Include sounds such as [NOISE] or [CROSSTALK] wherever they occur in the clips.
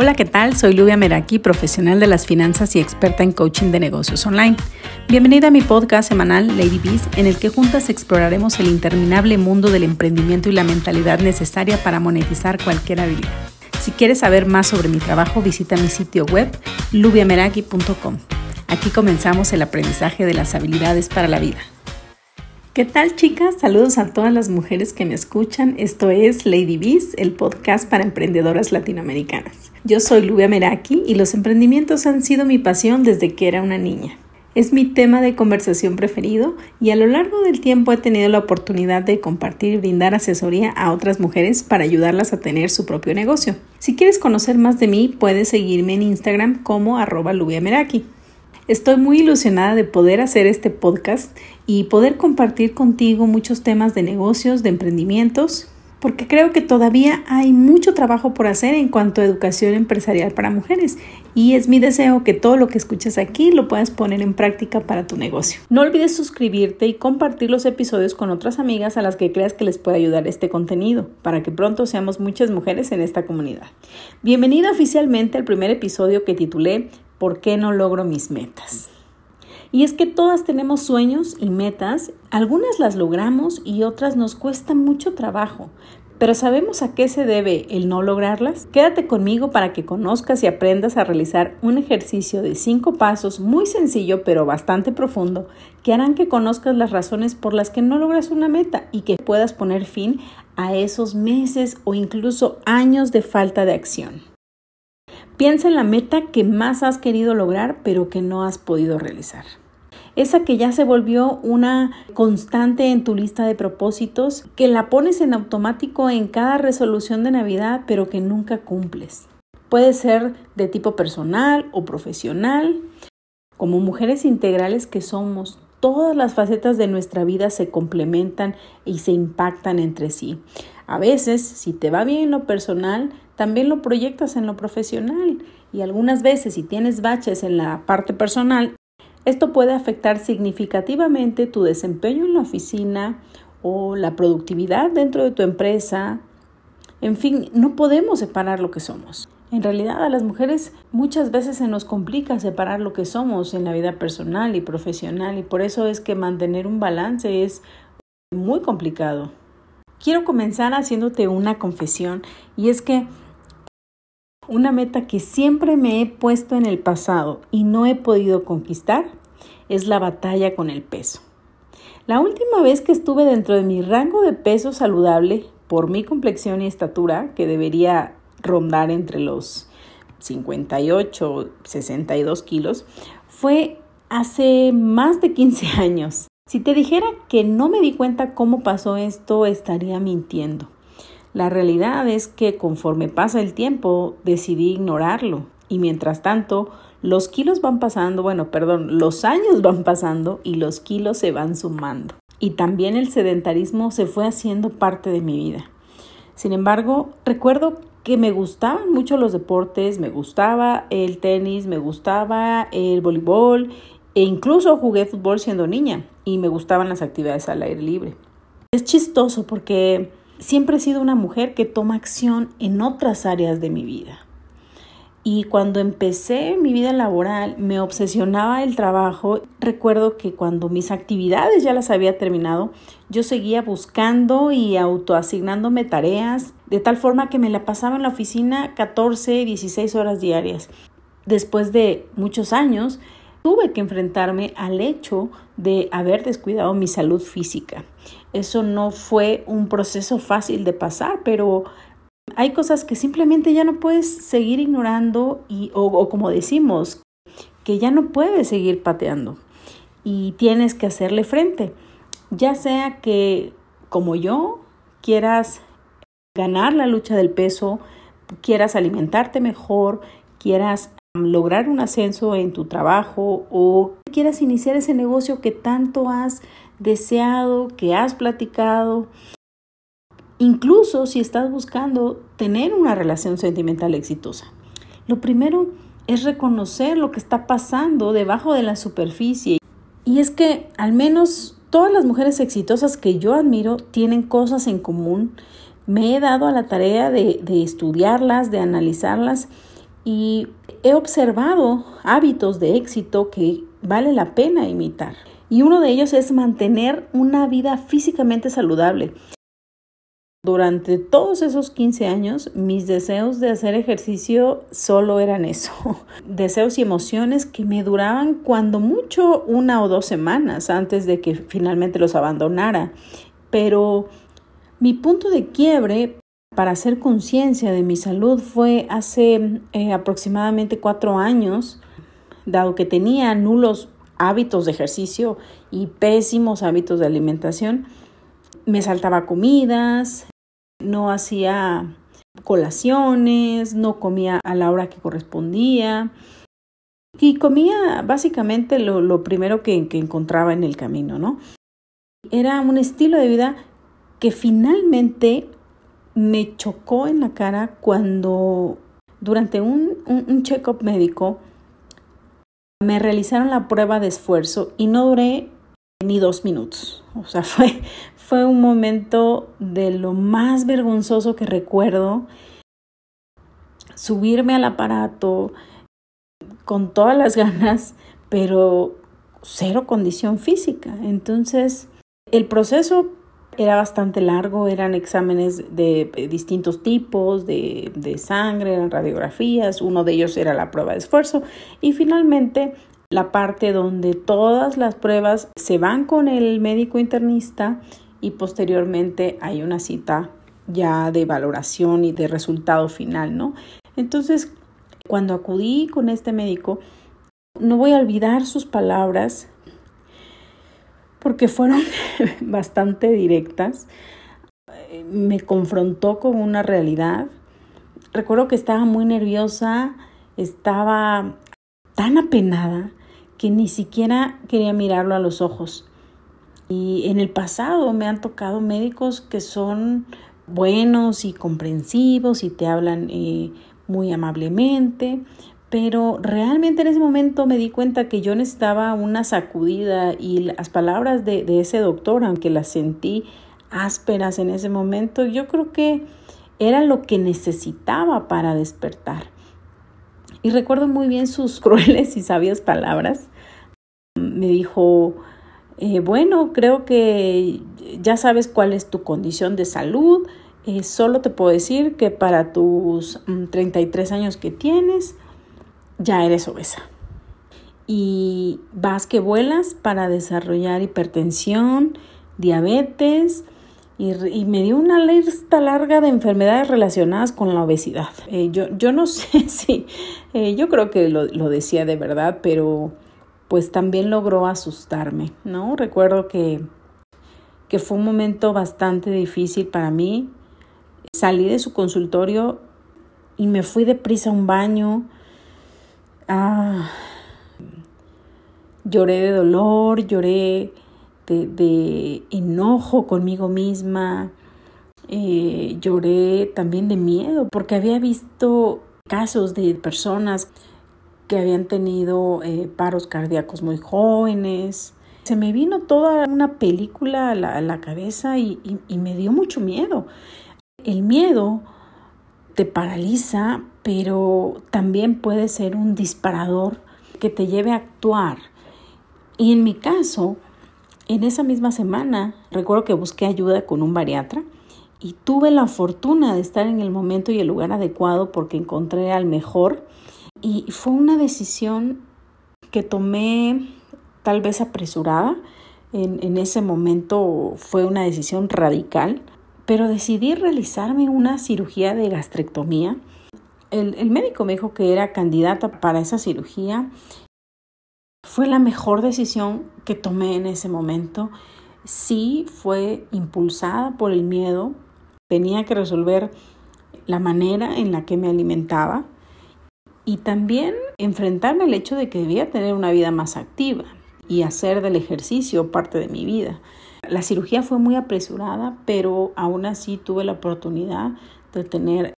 Hola, ¿qué tal? Soy Lubia Meraki, profesional de las finanzas y experta en coaching de negocios online. Bienvenida a mi podcast semanal Lady Bees, en el que juntas exploraremos el interminable mundo del emprendimiento y la mentalidad necesaria para monetizar cualquier habilidad. Si quieres saber más sobre mi trabajo, visita mi sitio web lubiameraki.com. Aquí comenzamos el aprendizaje de las habilidades para la vida. ¿Qué tal chicas? Saludos a todas las mujeres que me escuchan. Esto es Lady Bees, el podcast para emprendedoras latinoamericanas. Yo soy Lubia Meraki y los emprendimientos han sido mi pasión desde que era una niña. Es mi tema de conversación preferido y a lo largo del tiempo he tenido la oportunidad de compartir y brindar asesoría a otras mujeres para ayudarlas a tener su propio negocio. Si quieres conocer más de mí, puedes seguirme en Instagram como arroba Meraki. Estoy muy ilusionada de poder hacer este podcast y poder compartir contigo muchos temas de negocios, de emprendimientos, porque creo que todavía hay mucho trabajo por hacer en cuanto a educación empresarial para mujeres y es mi deseo que todo lo que escuches aquí lo puedas poner en práctica para tu negocio. No olvides suscribirte y compartir los episodios con otras amigas a las que creas que les puede ayudar este contenido para que pronto seamos muchas mujeres en esta comunidad. Bienvenida oficialmente al primer episodio que titulé ¿por qué no logro mis metas? Y es que todas tenemos sueños y metas, algunas las logramos y otras nos cuestan mucho trabajo, pero ¿sabemos a qué se debe el no lograrlas? Quédate conmigo para que conozcas y aprendas a realizar un ejercicio de cinco pasos muy sencillo pero bastante profundo que harán que conozcas las razones por las que no logras una meta y que puedas poner fin a esos meses o incluso años de falta de acción. Piensa en la meta que más has querido lograr pero que no has podido realizar. Esa que ya se volvió una constante en tu lista de propósitos, que la pones en automático en cada resolución de Navidad pero que nunca cumples. Puede ser de tipo personal o profesional. Como mujeres integrales que somos, todas las facetas de nuestra vida se complementan y se impactan entre sí. A veces, si te va bien en lo personal, también lo proyectas en lo profesional y algunas veces si tienes baches en la parte personal, esto puede afectar significativamente tu desempeño en la oficina o la productividad dentro de tu empresa. En fin, no podemos separar lo que somos. En realidad a las mujeres muchas veces se nos complica separar lo que somos en la vida personal y profesional y por eso es que mantener un balance es muy complicado. Quiero comenzar haciéndote una confesión y es que una meta que siempre me he puesto en el pasado y no he podido conquistar es la batalla con el peso. La última vez que estuve dentro de mi rango de peso saludable por mi complexión y estatura, que debería rondar entre los 58 62 kilos, fue hace más de 15 años. Si te dijera que no me di cuenta cómo pasó esto, estaría mintiendo. La realidad es que conforme pasa el tiempo decidí ignorarlo y mientras tanto los kilos van pasando, bueno, perdón, los años van pasando y los kilos se van sumando. Y también el sedentarismo se fue haciendo parte de mi vida. Sin embargo, recuerdo que me gustaban mucho los deportes, me gustaba el tenis, me gustaba el voleibol e incluso jugué fútbol siendo niña y me gustaban las actividades al aire libre. Es chistoso porque siempre he sido una mujer que toma acción en otras áreas de mi vida. Y cuando empecé mi vida laboral me obsesionaba el trabajo. Recuerdo que cuando mis actividades ya las había terminado, yo seguía buscando y autoasignándome tareas, de tal forma que me la pasaba en la oficina 14, 16 horas diarias. Después de muchos años, tuve que enfrentarme al hecho de haber descuidado mi salud física. Eso no fue un proceso fácil de pasar, pero hay cosas que simplemente ya no puedes seguir ignorando y, o, o como decimos, que ya no puedes seguir pateando y tienes que hacerle frente. Ya sea que, como yo, quieras ganar la lucha del peso, quieras alimentarte mejor, quieras lograr un ascenso en tu trabajo o quieras iniciar ese negocio que tanto has deseado, que has platicado. Incluso si estás buscando tener una relación sentimental exitosa. Lo primero es reconocer lo que está pasando debajo de la superficie. Y es que al menos todas las mujeres exitosas que yo admiro tienen cosas en común. Me he dado a la tarea de, estudiarlas, de analizarlas y he observado hábitos de éxito que vale la pena imitar. Y uno de ellos es mantener una vida físicamente saludable. Durante todos esos 15 años, mis deseos de hacer ejercicio solo eran eso, [LAUGHS] deseos y emociones que me duraban cuando mucho una o dos semanas antes de que finalmente los abandonara. Pero mi punto de quiebre para hacer conciencia de mi salud fue hace eh, aproximadamente cuatro años, dado que tenía nulos hábitos de ejercicio y pésimos hábitos de alimentación. Me saltaba comidas, no hacía colaciones, no comía a la hora que correspondía y comía básicamente lo, primero que, que encontraba en el camino, ¿no? Era un estilo de vida que finalmente me chocó en la cara cuando durante un, un, check-up médico me realizaron la prueba de esfuerzo y no duré ni dos minutos. O sea, [LAUGHS] fue, fue un momento de lo más vergonzoso que recuerdo. Subirme al aparato con todas las [LAUGHS] ganas, pero cero condición física. Entonces, el proceso era bastante largo, eran exámenes de eh, distintos tipos, de, de, sangre, eran radiografías, uno de ellos era la prueba de esfuerzo y finalmente la parte donde todas las pruebas se van con el médico internista y posteriormente hay una cita ya de valoración y de resultado final, ¿no? Entonces, cuando acudí con este médico, no voy a olvidar sus palabras porque fueron [LAUGHS] bastante directas. Me confrontó con una realidad. Recuerdo que estaba muy nerviosa, estaba tan apenada que ni siquiera quería mirarlo a los ojos. Y en el pasado me han tocado médicos que son buenos y comprensivos y te hablan eh, muy amablemente, pero realmente en ese momento me di cuenta que yo necesitaba una sacudida y las palabras de, ese doctor, aunque las sentí ásperas en ese momento, yo creo que era lo que necesitaba para despertar. Y recuerdo muy bien sus [LAUGHS] crueles y sabias palabras. Me dijo, eh, bueno, creo que ya sabes cuál es tu condición de salud. Eh, solo te puedo decir que para tus 33 mm, años que tienes, ya eres obesa. Y vas que vuelas para desarrollar hipertensión, diabetes, y, me dio una lista larga de enfermedades relacionadas con la obesidad. Eh, yo, yo, no [LAUGHS] sé si, eh, yo creo que lo, lo, decía de verdad, pero pues también logró asustarme, ¿no? Recuerdo que, que fue un momento bastante difícil para mí. Salí de su consultorio y me fui deprisa a un baño Ah, lloré de dolor, lloré de, enojo conmigo misma, eh, lloré también de miedo porque había visto casos de personas que habían tenido eh, paros cardíacos muy jóvenes. Se me vino toda una película a la, cabeza y me dio mucho miedo. El miedo te paraliza, pero también puede ser un disparador que te lleve a actuar. Y en mi caso, en esa misma semana, recuerdo que busqué ayuda con un bariatra y tuve la fortuna de estar en el momento y el lugar adecuado porque encontré al mejor y fue una decisión que tomé tal vez apresurada. En, en ese momento fue una decisión radical pero decidí realizarme una cirugía de gastrectomía. El, médico me dijo que era candidata para esa cirugía. Fue la mejor decisión que tomé en ese momento. Sí fue impulsada por el miedo. Tenía que resolver la manera en la que me alimentaba y también enfrentarme al hecho de que debía tener una vida más activa y hacer del ejercicio parte de mi vida. La cirugía fue muy apresurada, pero aún así tuve la oportunidad de tener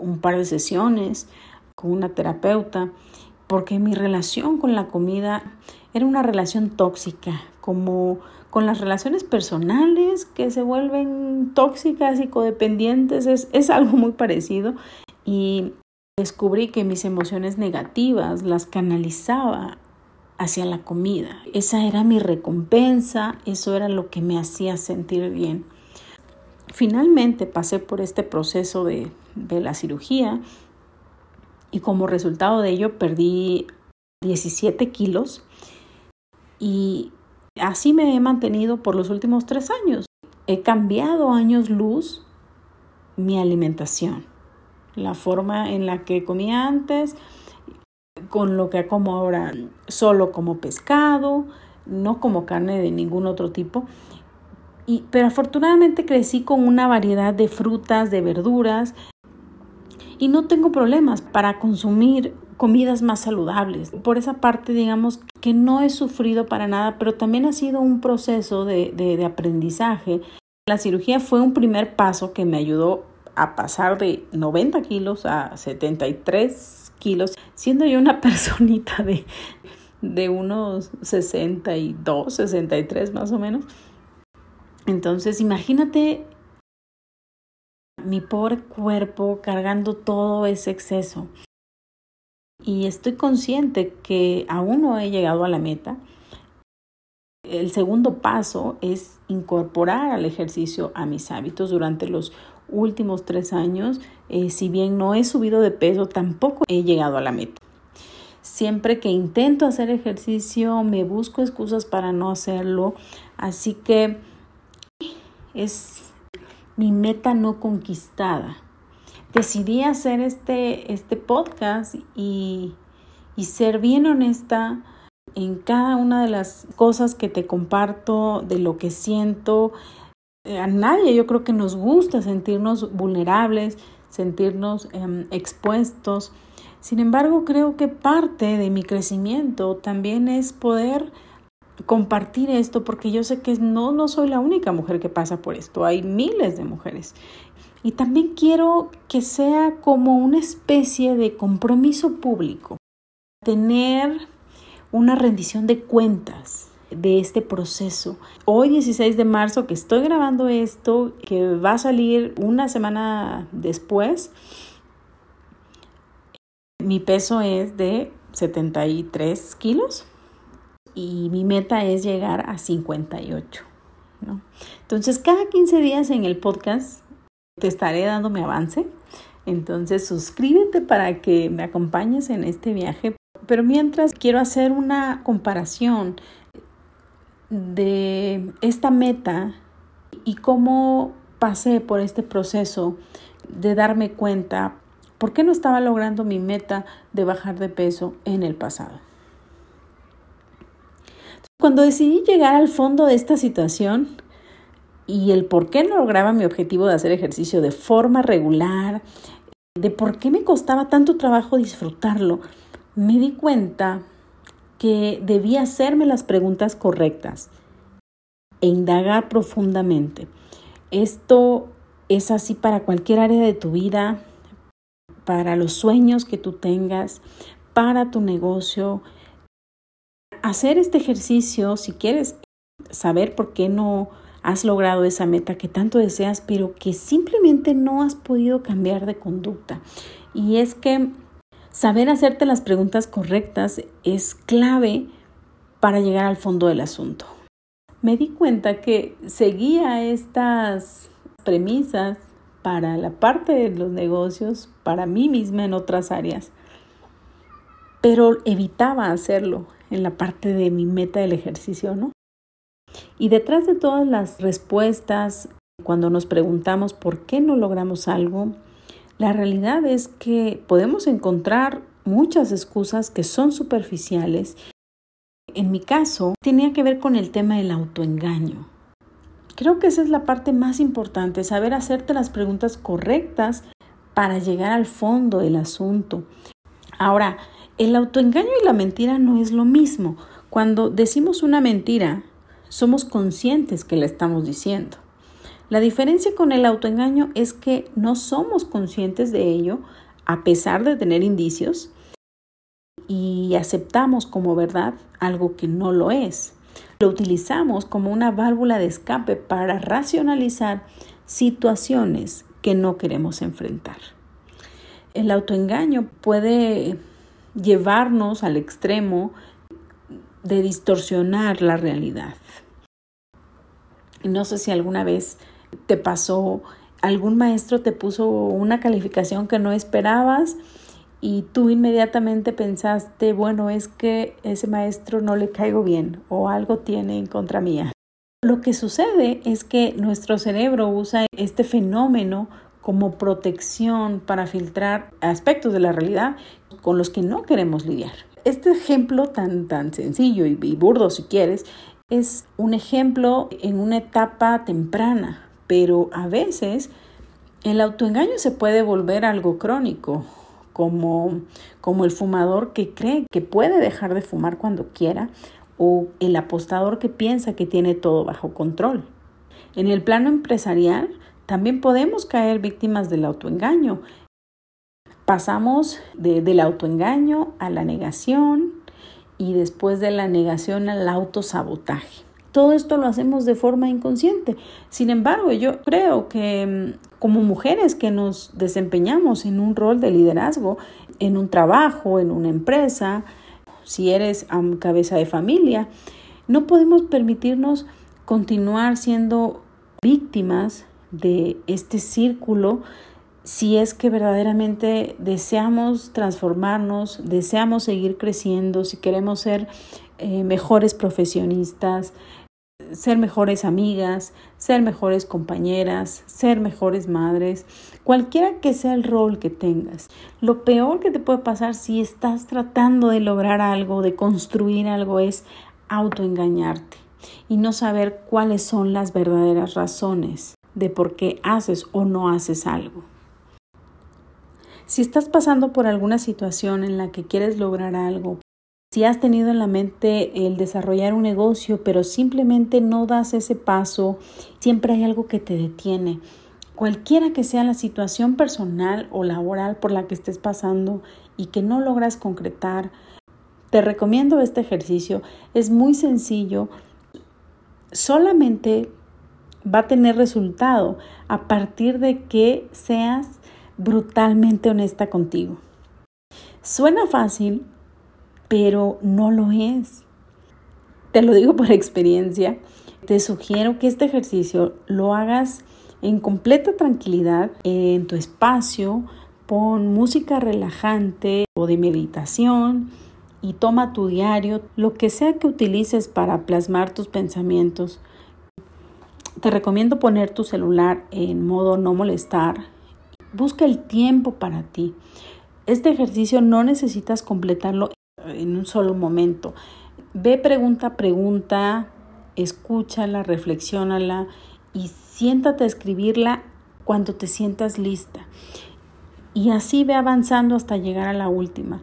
un par de sesiones con una terapeuta, porque mi relación con la comida era una relación tóxica, como con las relaciones personales que se vuelven tóxicas y codependientes, es, es algo muy parecido. Y descubrí que mis emociones negativas las canalizaba hacia la comida. Esa era mi recompensa, eso era lo que me hacía sentir bien. Finalmente pasé por este proceso de, de la cirugía y como resultado de ello perdí 17 kilos y así me he mantenido por los últimos tres años. He cambiado años luz mi alimentación, la forma en la que comía antes, con lo que como ahora, solo como pescado, no como carne de ningún otro tipo. Y, pero afortunadamente crecí con una variedad de frutas, de verduras, y no tengo problemas para consumir comidas más saludables. Por esa parte, digamos que no he sufrido para nada, pero también ha sido un proceso de, de, aprendizaje. La cirugía fue un primer paso que me ayudó a pasar de 90 kilos a 73 kilos, siendo yo una [LAUGHS] personita de, de unos 62, 63 más o menos. Entonces, imagínate mi pobre cuerpo cargando todo ese exceso. Y estoy consciente que aún no he llegado a la meta. El segundo paso es incorporar al ejercicio a mis hábitos durante los últimos tres años. Eh, si bien no he subido de peso, tampoco he llegado a la meta. Siempre que intento hacer ejercicio, me busco excusas para no hacerlo. Así que es mi meta no conquistada. Decidí hacer este, este podcast y, y ser bien honesta en cada una de las cosas que te comparto, de lo que siento. Eh, a nadie yo creo que nos gusta sentirnos vulnerables, sentirnos em, expuestos. Sin embargo, creo que parte de mi crecimiento también es poder compartir esto porque yo sé que no, no soy la única mujer que pasa por esto, hay miles de mujeres. Y también quiero que sea como una especie de compromiso público, tener una rendición de cuentas de este proceso. Hoy 16 de marzo que estoy grabando esto, que va a salir una semana después, mi peso es de 73 kilos y mi meta es llegar a 58. ¿no? Entonces, cada 15 días en el podcast te estaré dando mi avance. Entonces, suscríbete para que me acompañes en este viaje. Pero mientras quiero hacer una comparación de esta meta y cómo pasé por este proceso de darme cuenta por qué no estaba logrando mi meta de bajar de peso en el pasado. Cuando decidí llegar al fondo de esta situación y el por qué no lograba mi objetivo de hacer ejercicio de forma regular, de por qué me costaba tanto trabajo disfrutarlo, me di cuenta que debía hacerme las preguntas correctas e indagar profundamente. Esto es así para cualquier área de tu vida, para los sueños que tú tengas, para tu negocio, hacer este ejercicio, si quieres saber por qué no has logrado esa meta que tanto deseas, pero que simplemente no has podido cambiar de conducta. Y es que saber hacerte las preguntas correctas es clave para llegar al fondo del asunto. Me di cuenta que seguía estas premisas para la parte de los negocios, para mí misma en otras áreas, pero evitaba hacerlo en la parte de mi meta del ejercicio, ¿no? Y detrás de todas las respuestas, cuando nos preguntamos por qué no logramos algo, la realidad es que podemos encontrar muchas excusas que son superficiales. En mi caso, tenía que ver con el tema del autoengaño. Creo que esa es la parte más importante, saber hacerte las preguntas correctas para llegar al fondo del asunto. Ahora, el autoengaño y la mentira no es lo mismo. Cuando decimos una mentira, somos conscientes que la estamos diciendo. La diferencia con el autoengaño es que no somos conscientes de ello a pesar de tener indicios y aceptamos como verdad algo que no lo es. Lo utilizamos como una válvula de escape para racionalizar situaciones que no queremos enfrentar. El autoengaño puede llevarnos al extremo de distorsionar la realidad. No sé si alguna vez te pasó, algún maestro te puso una calificación que no esperabas y tú inmediatamente pensaste, bueno, es que ese maestro no le caigo bien o algo tiene en contra mía. Lo que sucede es que nuestro cerebro usa este fenómeno como protección para filtrar aspectos de la realidad con los que no queremos lidiar. Este ejemplo tan, tan sencillo y, y burdo si quieres, es un ejemplo en una etapa temprana, pero a veces el autoengaño se puede volver algo crónico como, como el fumador que cree que puede dejar de fumar cuando quiera o el apostador que piensa que tiene todo bajo control. En el plano empresarial también podemos caer víctimas del autoengaño. Pasamos del autoengaño a la negación y después de la negación al autosabotaje. Todo esto lo hacemos de forma inconsciente. Sin embargo, yo creo que mm, como mujeres que nos desempeñamos en un rol de liderazgo, en un trabajo, en una empresa, si eres cabeza de familia, no podemos permitirnos continuar siendo víctimas de este círculo si es que verdaderamente deseamos transformarnos, deseamos seguir creciendo, si queremos ser eh, mejores profesionistas, ser mejores amigas, ser mejores compañeras, ser mejores madres, cualquiera que sea el rol que tengas. Lo peor que te puede pasar si estás tratando de lograr algo, de construir algo, es autoengañarte y no saber cuáles son las verdaderas razones de por qué haces o no haces algo. Si estás pasando por alguna situación en la que quieres lograr algo, si has tenido en la mente el desarrollar un negocio, pero simplemente no das ese paso, siempre hay algo que te detiene. Cualquiera que sea la situación personal o laboral por la que estés pasando y que no logras concretar, te recomiendo este ejercicio. Es muy sencillo. Solamente va a tener resultado a partir de que seas brutalmente honesta contigo. Suena fácil, pero no lo es. Te lo digo por [LAUGHS] experiencia. Te sugiero que este ejercicio lo hagas en completa tranquilidad en tu espacio. Pon música relajante o de meditación y toma tu diario, lo que sea que utilices para plasmar tus pensamientos. Te recomiendo poner tu celular en modo no molestar. Busca el tiempo para ti. Este ejercicio no necesitas completarlo en un solo momento. Ve pregunta a pregunta, escúchala, reflexiónala y siéntate a escribirla cuando te sientas lista. Y así ve avanzando hasta llegar a la última.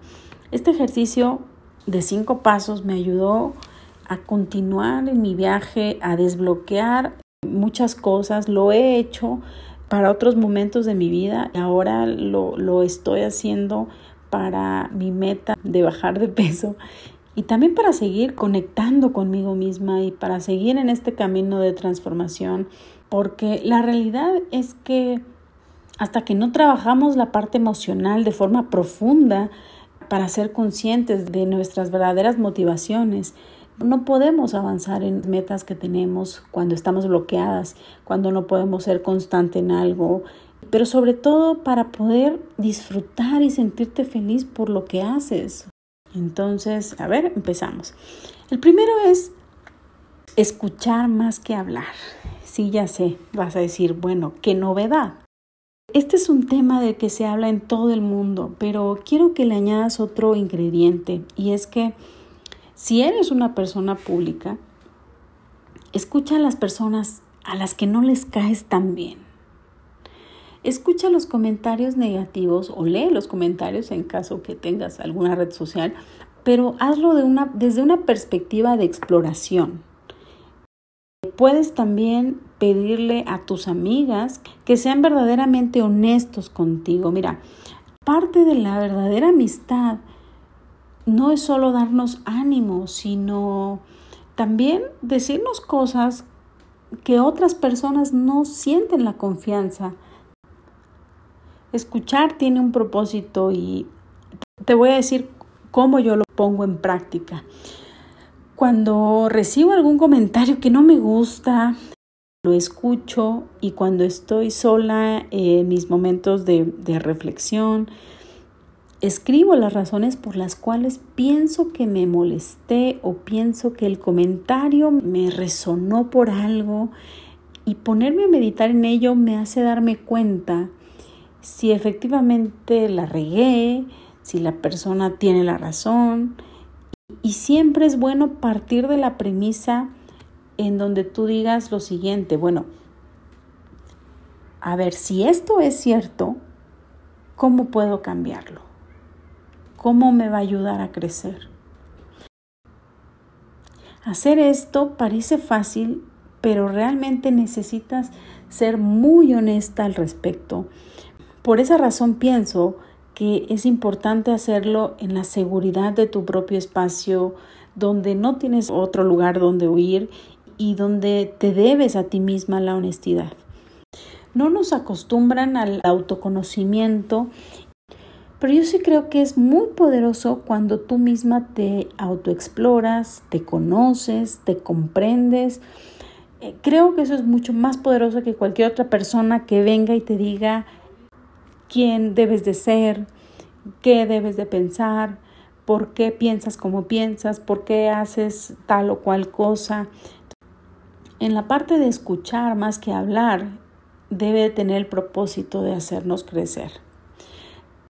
Este ejercicio de cinco pasos me ayudó a continuar en mi viaje, a desbloquear muchas cosas. Lo he hecho para otros momentos de mi vida ahora lo, lo estoy haciendo para mi meta de bajar de peso y también para seguir conectando conmigo misma y para seguir en este camino de transformación, porque la realidad es que hasta que no trabajamos la parte emocional de forma profunda para ser conscientes de nuestras verdaderas motivaciones, no podemos avanzar en metas que tenemos cuando estamos bloqueadas, cuando no podemos ser constante en algo, pero sobre todo para poder disfrutar y sentirte feliz por lo que haces. Entonces, a ver, empezamos. El primero es escuchar más que hablar. Sí, ya sé, vas a decir, bueno, qué novedad. Este es un tema del que se habla en todo el mundo, pero quiero que le añadas otro ingrediente y es que si eres una persona pública, escucha a las personas a las que no les caes tan bien. Escucha los comentarios negativos o lee los comentarios en caso que tengas alguna red social, pero hazlo desde una perspectiva de exploración. Puedes también pedirle a tus amigas que sean verdaderamente honestos contigo. Mira, parte de la verdadera amistad no es solo darnos ánimo, sino también decirnos cosas que otras personas no sienten la confianza escuchar tiene un propósito y te voy a decir cómo yo lo pongo en práctica. Cuando recibo algún comentario que no me gusta, lo escucho y cuando estoy sola en mis momentos de, de reflexión, escribo las razones por las cuales pienso que me molesté o pienso que el comentario me resonó por algo y ponerme a meditar en ello me hace darme cuenta si efectivamente la regué, si la persona tiene la razón. Y siempre es bueno partir de la premisa en donde tú digas lo siguiente, bueno, a ver, si esto es cierto, ¿cómo puedo cambiarlo? ¿Cómo me va a ayudar a crecer? Hacer esto parece fácil, pero realmente necesitas ser muy honesta al respecto. Por esa razón pienso que es importante hacerlo en la seguridad de tu propio espacio, donde no tienes otro lugar donde huir y donde te debes a ti misma la honestidad. No nos acostumbran al autoconocimiento, pero yo sí creo que es muy poderoso cuando tú misma te autoexploras, te conoces, te comprendes. Eh, creo que eso es mucho más poderoso que cualquier otra persona que venga y te diga, quién debes de ser, qué debes de pensar, por qué piensas como piensas, por qué haces tal o cual cosa. En la parte de escuchar más que hablar, debe tener el propósito de hacernos crecer.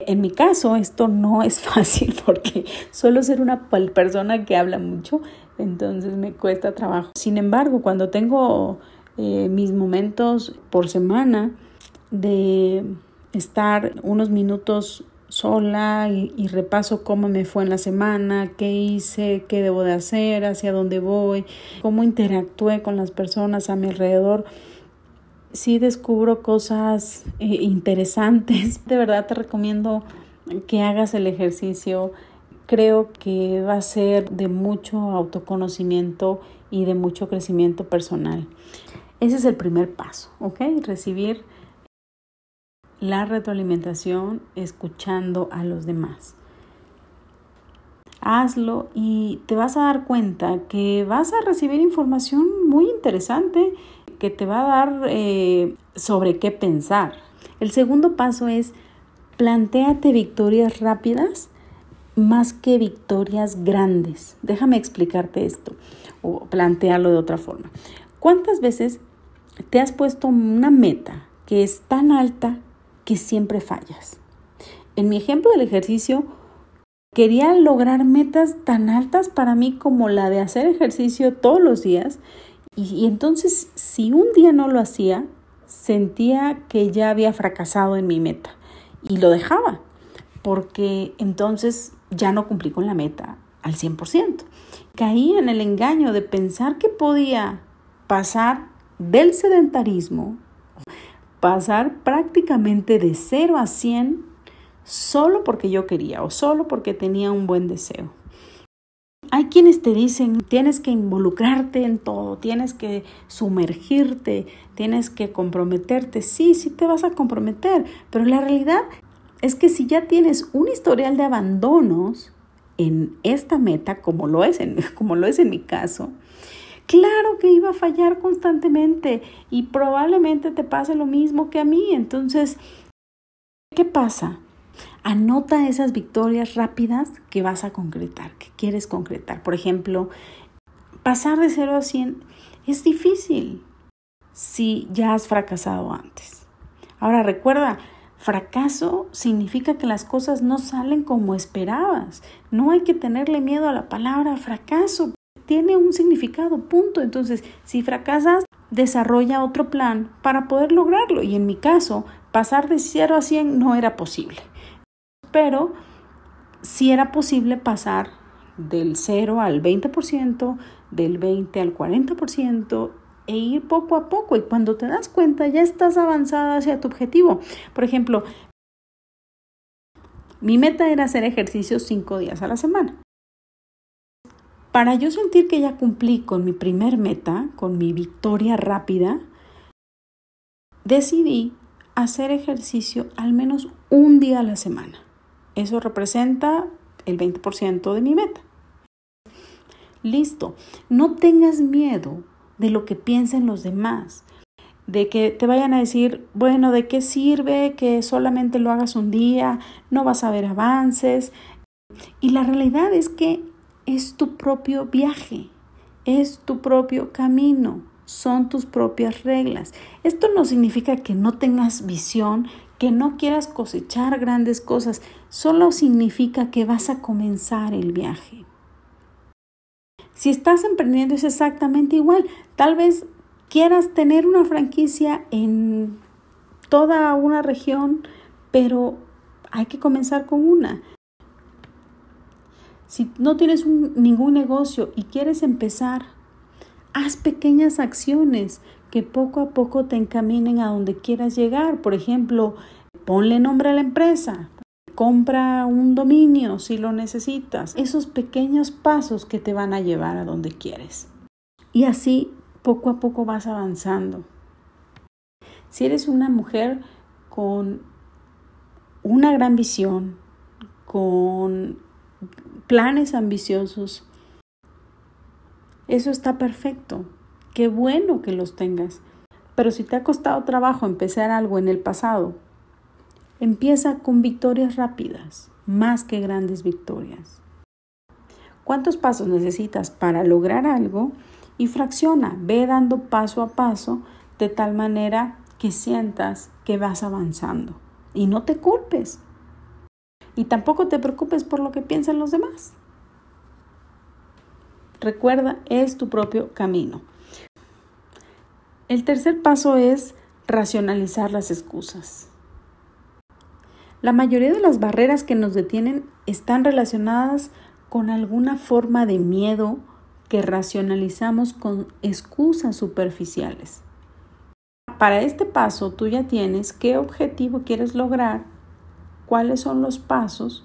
En mi caso, esto no es [LAUGHS] fácil porque suelo ser una persona que habla mucho, entonces me cuesta trabajo. Sin embargo, cuando tengo eh, mis momentos por semana de estar unos minutos sola y, repaso cómo me fue en la semana, qué hice, qué debo de hacer, hacia dónde voy, cómo interactué con las personas a mi alrededor. Sí descubro cosas eh, interesantes. [LAUGHS] De verdad te recomiendo que hagas el ejercicio. Creo que va a ser de mucho autoconocimiento y de mucho crecimiento personal. Ese es el primer paso, ¿ok? Recibir la retroalimentación escuchando a los demás. Hazlo y te vas a dar cuenta que vas a recibir información muy interesante que te va a dar eh, sobre qué pensar. El segundo paso es planteate victorias rápidas más que victorias grandes. Déjame explicarte esto o plantearlo de otra forma. ¿Cuántas veces te has puesto una meta que es tan alta que siempre fallas. En mi ejemplo del ejercicio, quería lograr metas tan altas para mí como la de hacer ejercicio todos los días y, entonces si un día no lo hacía, sentía que ya había fracasado en mi meta y lo dejaba porque entonces ya no cumplí con la meta al 100%. Caí en el engaño de pensar que podía pasar del sedentarismo pasar prácticamente de 0 a 100 solo porque yo quería o solo porque tenía un buen deseo. Hay quienes te dicen, tienes que involucrarte en todo, tienes que sumergirte, tienes que comprometerte. Sí, sí te vas a comprometer, pero la realidad es que si ya tienes un historial de abandonos en esta meta, como lo es en, [LAUGHS] como lo es en mi caso, Claro que iba a fallar constantemente y probablemente te pase lo mismo que a mí. Entonces, ¿qué pasa? Anota esas victorias rápidas que vas a concretar, que quieres concretar. Por ejemplo, pasar de 0 a 100 es difícil si ya has fracasado antes. Ahora recuerda, fracaso significa que las cosas no salen como esperabas. No hay que tenerle miedo a la palabra fracaso tiene un significado, punto. Entonces, si fracasas, desarrolla otro plan para poder lograrlo. Y en mi caso, pasar de 0 a 100 no era posible. Pero sí era posible pasar del 0 al 20%, del 20 al 40% e ir poco a poco. Y cuando te das cuenta, ya estás avanzada hacia tu objetivo. Por ejemplo, mi meta era hacer ejercicio cinco días a la semana. Para yo sentir que ya cumplí con mi primer meta, con mi victoria rápida, decidí hacer ejercicio al menos un día a la semana. Eso representa el 20% de mi meta. Listo, no tengas miedo de lo que piensen los demás, de que te vayan a decir, bueno, ¿de qué sirve que solamente lo hagas un día? No vas a ver avances. Y la realidad es que es tu propio viaje, es tu propio camino, son tus propias reglas. Esto no significa que no tengas visión, que no quieras cosechar grandes cosas, solo significa que vas a comenzar el viaje. Si estás emprendiendo es exactamente igual. Tal vez quieras tener una franquicia en toda una región, pero hay que comenzar con una. Si no tienes ningún negocio y quieres empezar, haz pequeñas acciones que poco a poco te encaminen a donde quieras llegar. Por ejemplo, ponle nombre a la empresa, compra un dominio si lo necesitas. Esos pequeños pasos que te van a llevar a donde quieres. Y así poco a poco vas avanzando. Si eres una mujer con una gran visión, con planes ambiciosos, eso está perfecto. Qué bueno que los tengas. Pero si te ha costado trabajo empezar algo en el pasado, empieza con victorias rápidas, más que grandes victorias. ¿Cuántos pasos necesitas para lograr algo? Y fracciona, ve dando paso a paso de tal manera que sientas que vas avanzando. Y no te culpes. Y tampoco te preocupes por lo que piensan los demás. Recuerda, es tu propio camino. El tercer paso es racionalizar las excusas. La mayoría de las barreras que nos detienen están relacionadas con alguna forma de miedo que racionalizamos con excusas superficiales. Para este paso tú ya tienes qué objetivo quieres lograr, cuáles son los pasos.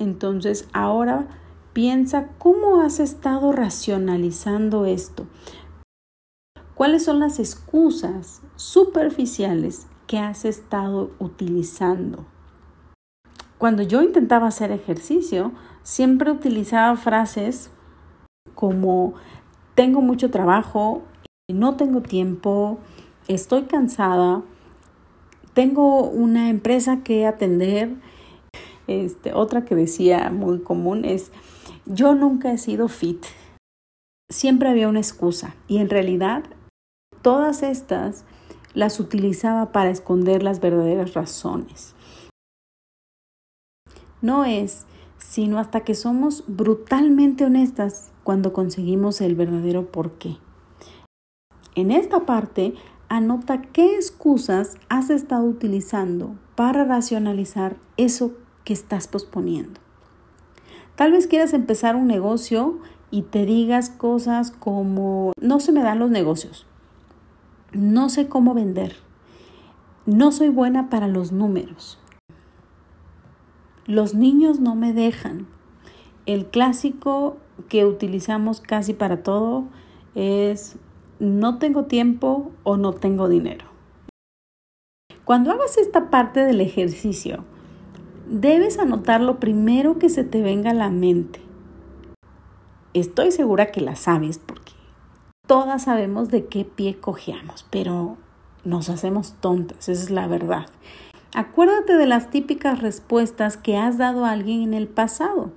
Entonces ahora piensa cómo has estado racionalizando esto. ¿Cuáles son las excusas superficiales que has estado utilizando? Cuando yo intentaba hacer ejercicio, siempre utilizaba frases como tengo mucho trabajo, no tengo tiempo, estoy cansada, tengo una empresa que atender. Este, otra que decía muy común es yo nunca he sido fit. Siempre había una excusa y en realidad todas estas las utilizaba para esconder las verdaderas razones. No es sino hasta que somos brutalmente honestas cuando conseguimos el verdadero porqué. En esta parte, anota qué excusas has estado utilizando para racionalizar eso que estás posponiendo. Tal vez quieras empezar un negocio y te digas cosas como no se me dan los negocios, no sé cómo vender, no soy buena para los números, los niños no me dejan. El clásico que utilizamos casi para todo es no tengo tiempo o no tengo dinero. Cuando hagas esta parte del ejercicio, debes anotar lo primero que se te venga a la mente. Estoy segura que la sabes porque todas sabemos de qué pie cojeamos, pero nos hacemos tontas, esa es la verdad. Acuérdate de las típicas respuestas que has dado a alguien en el pasado.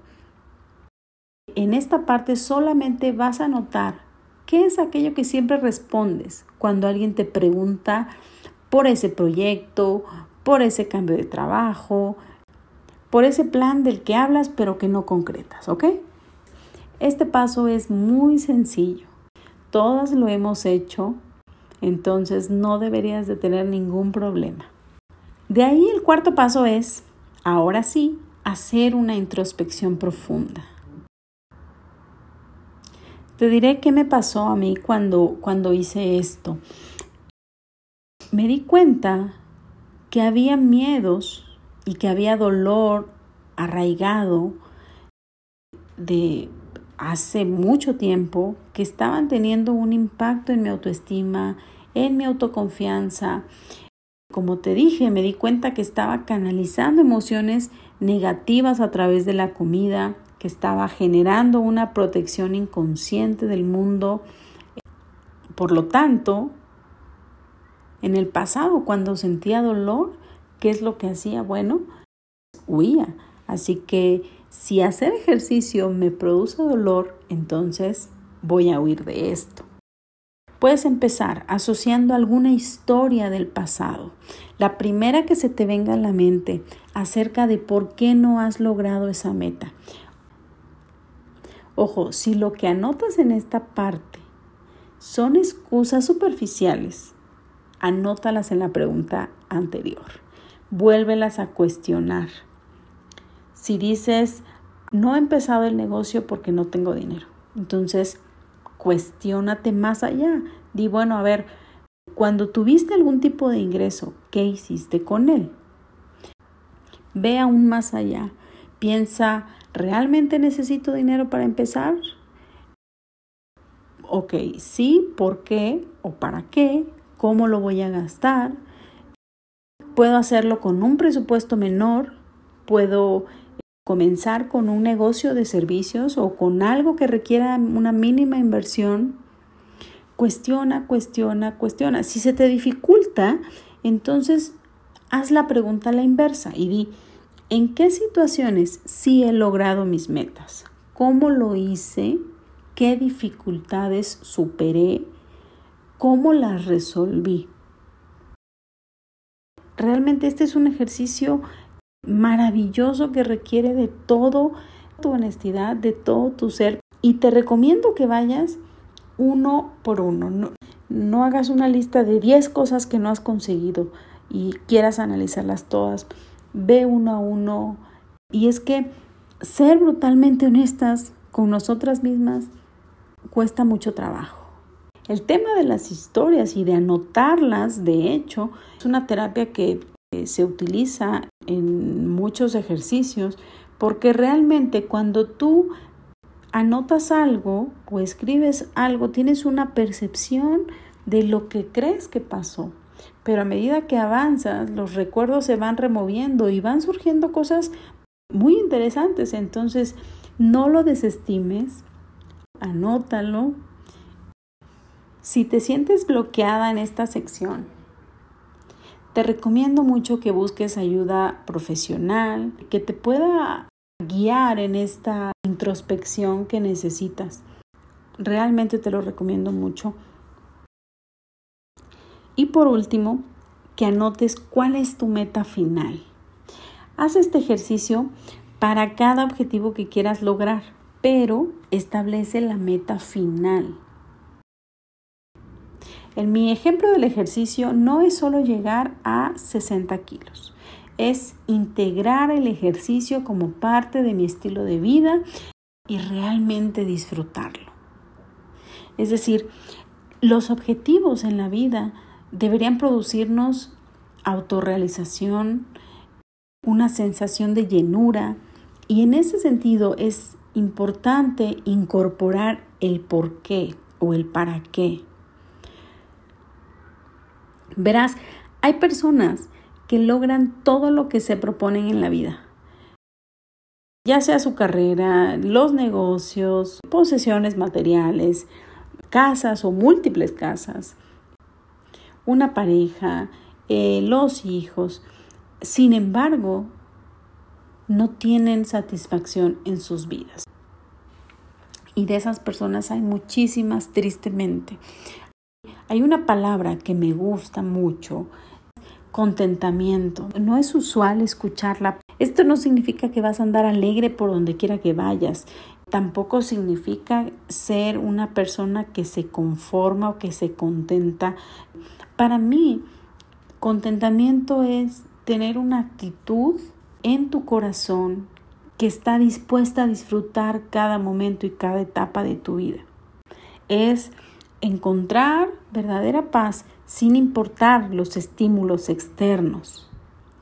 En esta parte solamente vas a notar qué es aquello que siempre respondes cuando alguien te pregunta por ese proyecto, por ese cambio de trabajo, por ese plan del que hablas pero que no concretas, ¿ok? Este paso es muy sencillo. Todas lo hemos hecho, entonces no deberías de tener ningún problema. De ahí el cuarto paso es, ahora sí, hacer una introspección profunda. Te diré qué me pasó a mí cuando, cuando hice esto. Me di cuenta que había miedos y que había dolor arraigado de hace mucho tiempo que estaban teniendo un impacto en mi autoestima, en mi autoconfianza, Como te dije, me di cuenta que estaba canalizando emociones negativas a través de la comida, que estaba generando una protección inconsciente del mundo. Por lo tanto, en el pasado, cuando sentía dolor, ¿qué es lo que hacía? Bueno, huía. Así que si hacer ejercicio me produce dolor, entonces voy a huir de esto. Puedes empezar asociando alguna historia del pasado, la primera que se te venga a la mente acerca de por qué no has logrado esa meta. Ojo, si lo que anotas en esta parte son excusas superficiales, anótalas en la pregunta anterior. Vuélvelas a cuestionar. Si dices, no he empezado el negocio porque no tengo dinero, entonces cuestiónate más allá. Di, bueno, a ver, cuando tuviste algún tipo de ingreso, ¿qué hiciste con él? Ve aún más allá. Piensa, ¿realmente necesito dinero para empezar? Ok, sí, ¿por qué o para qué? ¿Cómo lo voy a gastar? Puedo hacerlo con un presupuesto menor, puedo comenzar con un negocio de servicios o con algo que requiera una mínima inversión, cuestiona, cuestiona, cuestiona. Si se te dificulta, entonces haz la pregunta a la inversa y di, ¿en qué situaciones sí he logrado mis metas? ¿Cómo lo hice? ¿Qué dificultades superé? ¿Cómo las resolví? Realmente este es un ejercicio maravilloso que requiere de todo tu honestidad, de todo tu ser. Y te recomiendo que vayas uno por uno. No, no hagas una lista de 10 cosas que no has conseguido y quieras analizarlas todas. Ve uno a uno. Y es que ser brutalmente honestas con nosotras mismas cuesta mucho trabajo. El tema de las historias y de anotarlas, de hecho, es una terapia que eh, se utiliza en muchos ejercicios porque realmente cuando tú anotas algo o escribes algo, tienes una percepción de lo que crees que pasó. Pero a medida que avanzas, los recuerdos se van removiendo y van surgiendo cosas muy interesantes. Entonces, no lo desestimes, anótalo. Si te sientes bloqueada en esta sección, te recomiendo mucho que busques ayuda profesional que te pueda guiar en esta introspección que necesitas. Realmente te lo recomiendo mucho. Y por último, que anotes cuál es tu meta final. Haz este ejercicio para cada objetivo que quieras lograr, pero establece la meta final. En mi ejemplo del ejercicio no es solo llegar a 60 kilos, es integrar el ejercicio como parte de mi estilo de vida y realmente disfrutarlo. Es decir, los objetivos en la vida deberían producirnos autorrealización, una sensación de llenura y en ese sentido es importante incorporar el por qué o el para qué. Verás, hay personas que logran todo lo que se proponen en la vida. Ya sea su carrera, los negocios, posesiones materiales, casas o múltiples casas, una pareja, eh, los hijos. Sin embargo, no tienen satisfacción en sus vidas. Y de esas personas hay muchísimas, tristemente. Hay una palabra que me gusta mucho, contentamiento. No es usual escucharla. Esto no significa que vas a andar alegre por donde quiera que vayas. Tampoco significa ser una persona que se conforma o que se contenta. Para mí, contentamiento es tener una actitud en tu corazón que está dispuesta a disfrutar cada momento y cada etapa de tu vida. Es encontrar verdadera paz sin importar los estímulos externos.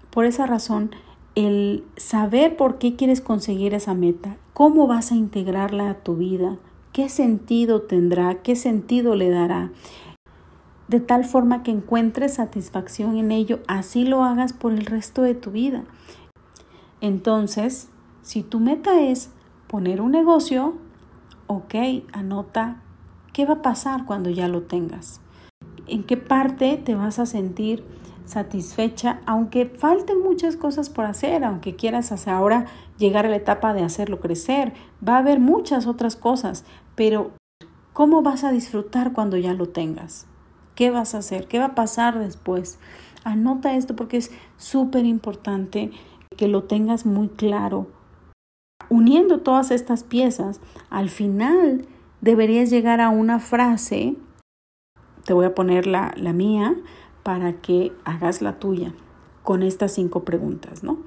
Por esa razón, el saber por qué quieres conseguir esa meta, cómo vas a integrarla a tu vida, qué sentido tendrá, qué sentido le dará, de tal forma que encuentres satisfacción en ello, así lo hagas por el resto de tu vida. Entonces, si tu meta es poner un negocio, ok, anota qué va a pasar cuando ya lo tengas. En qué parte te vas a sentir satisfecha, aunque falten muchas cosas por hacer, aunque quieras hacer ahora llegar a la etapa de hacerlo crecer, va a haber muchas otras cosas, pero ¿cómo vas a disfrutar cuando ya lo tengas? ¿Qué vas a hacer? ¿Qué va a pasar después? Anota esto porque es súper importante que lo tengas muy claro. Uniendo todas estas piezas, al final deberías llegar a una frase, te voy a poner la, la mía, para que hagas la tuya con estas cinco preguntas, ¿no?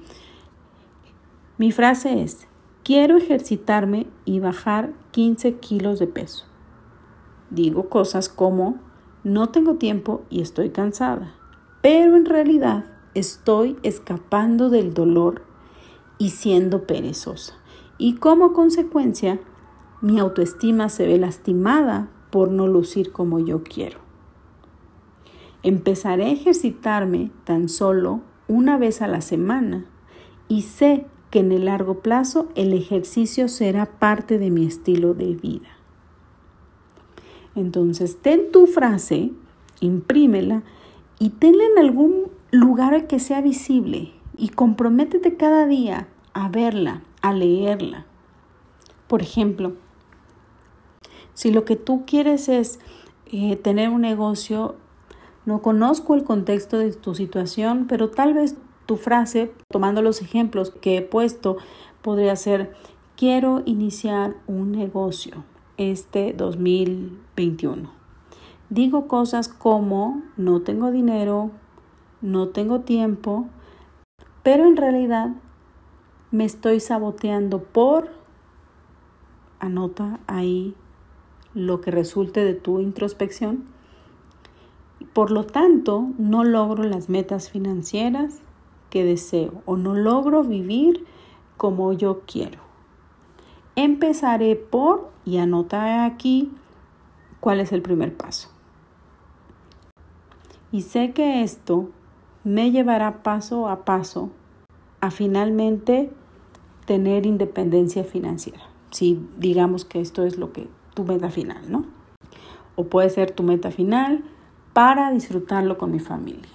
Mi frase es, quiero ejercitarme y bajar 15 kilos de peso. Digo cosas como, no tengo tiempo y estoy cansada, pero en realidad estoy escapando del dolor y siendo perezosa. Y como consecuencia, mi autoestima se ve lastimada por no lucir como yo quiero. Empezaré a ejercitarme tan solo una vez a la semana y sé que en el largo plazo el ejercicio será parte de mi estilo de vida. Entonces, ten tu frase, imprímela y tenla en algún lugar que sea visible y comprométete cada día a verla, a leerla. Por ejemplo, si lo que tú quieres es eh, tener un negocio no conozco el contexto de tu situación, pero tal vez tu frase, tomando los ejemplos que he puesto, podría ser, quiero iniciar un negocio este 2021. Digo cosas como, no tengo dinero, no tengo tiempo, pero en realidad me estoy saboteando por, anota ahí lo que resulte de tu introspección, por lo tanto, no logro las metas financieras que deseo o no logro vivir como yo quiero. Empezaré por, y anota aquí cuál es el primer paso. Y sé que esto me llevará paso a paso a finalmente tener independencia financiera. Si digamos que esto es lo que tu meta final, ¿no? O puede ser tu meta final para disfrutarlo con mi familia.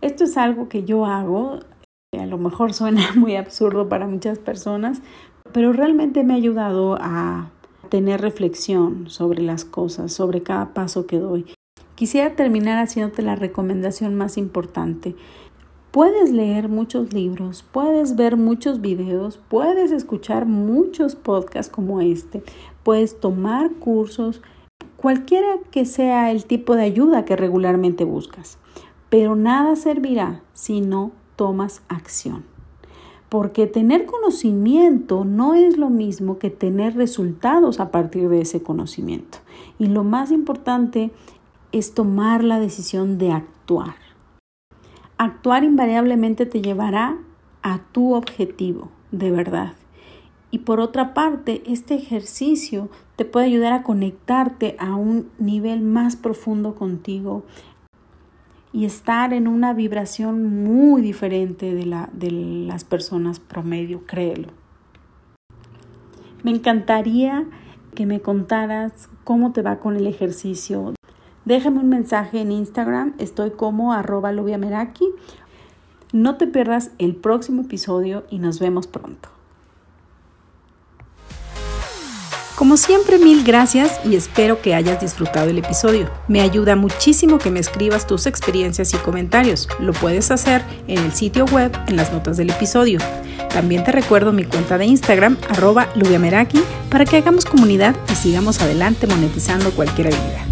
Esto es algo que yo hago, a lo mejor [LAUGHS] suena muy absurdo para muchas personas, pero realmente me ha ayudado a tener reflexión sobre las cosas, sobre cada paso que doy. Quisiera terminar haciéndote la recomendación más importante. Puedes leer muchos libros, puedes ver muchos videos, puedes escuchar muchos podcasts como este, puedes tomar cursos, cualquiera que sea el tipo de ayuda que regularmente buscas. Pero nada servirá si no tomas acción. Porque tener conocimiento no es lo mismo que tener resultados a partir de ese conocimiento. Y lo más importante es tomar la decisión de actuar. Actuar invariablemente te llevará a tu objetivo, de verdad. Y por otra parte, este ejercicio te puede ayudar a conectarte a un nivel más profundo contigo y estar en una vibración muy diferente de, la, de las personas promedio, créelo. Me encantaría que me contaras cómo te va con el ejercicio. Déjame un mensaje en Instagram, estoy como arroba lubiameraki. No te pierdas el próximo episodio y nos vemos pronto. Como siempre, mil gracias y espero que hayas disfrutado el episodio. Me ayuda muchísimo que me escribas tus experiencias y comentarios. Lo puedes hacer en el sitio web en las notas del episodio. También te recuerdo mi cuenta de Instagram, arroba lubiameraki, para que hagamos comunidad y sigamos adelante monetizando cualquier habilidad.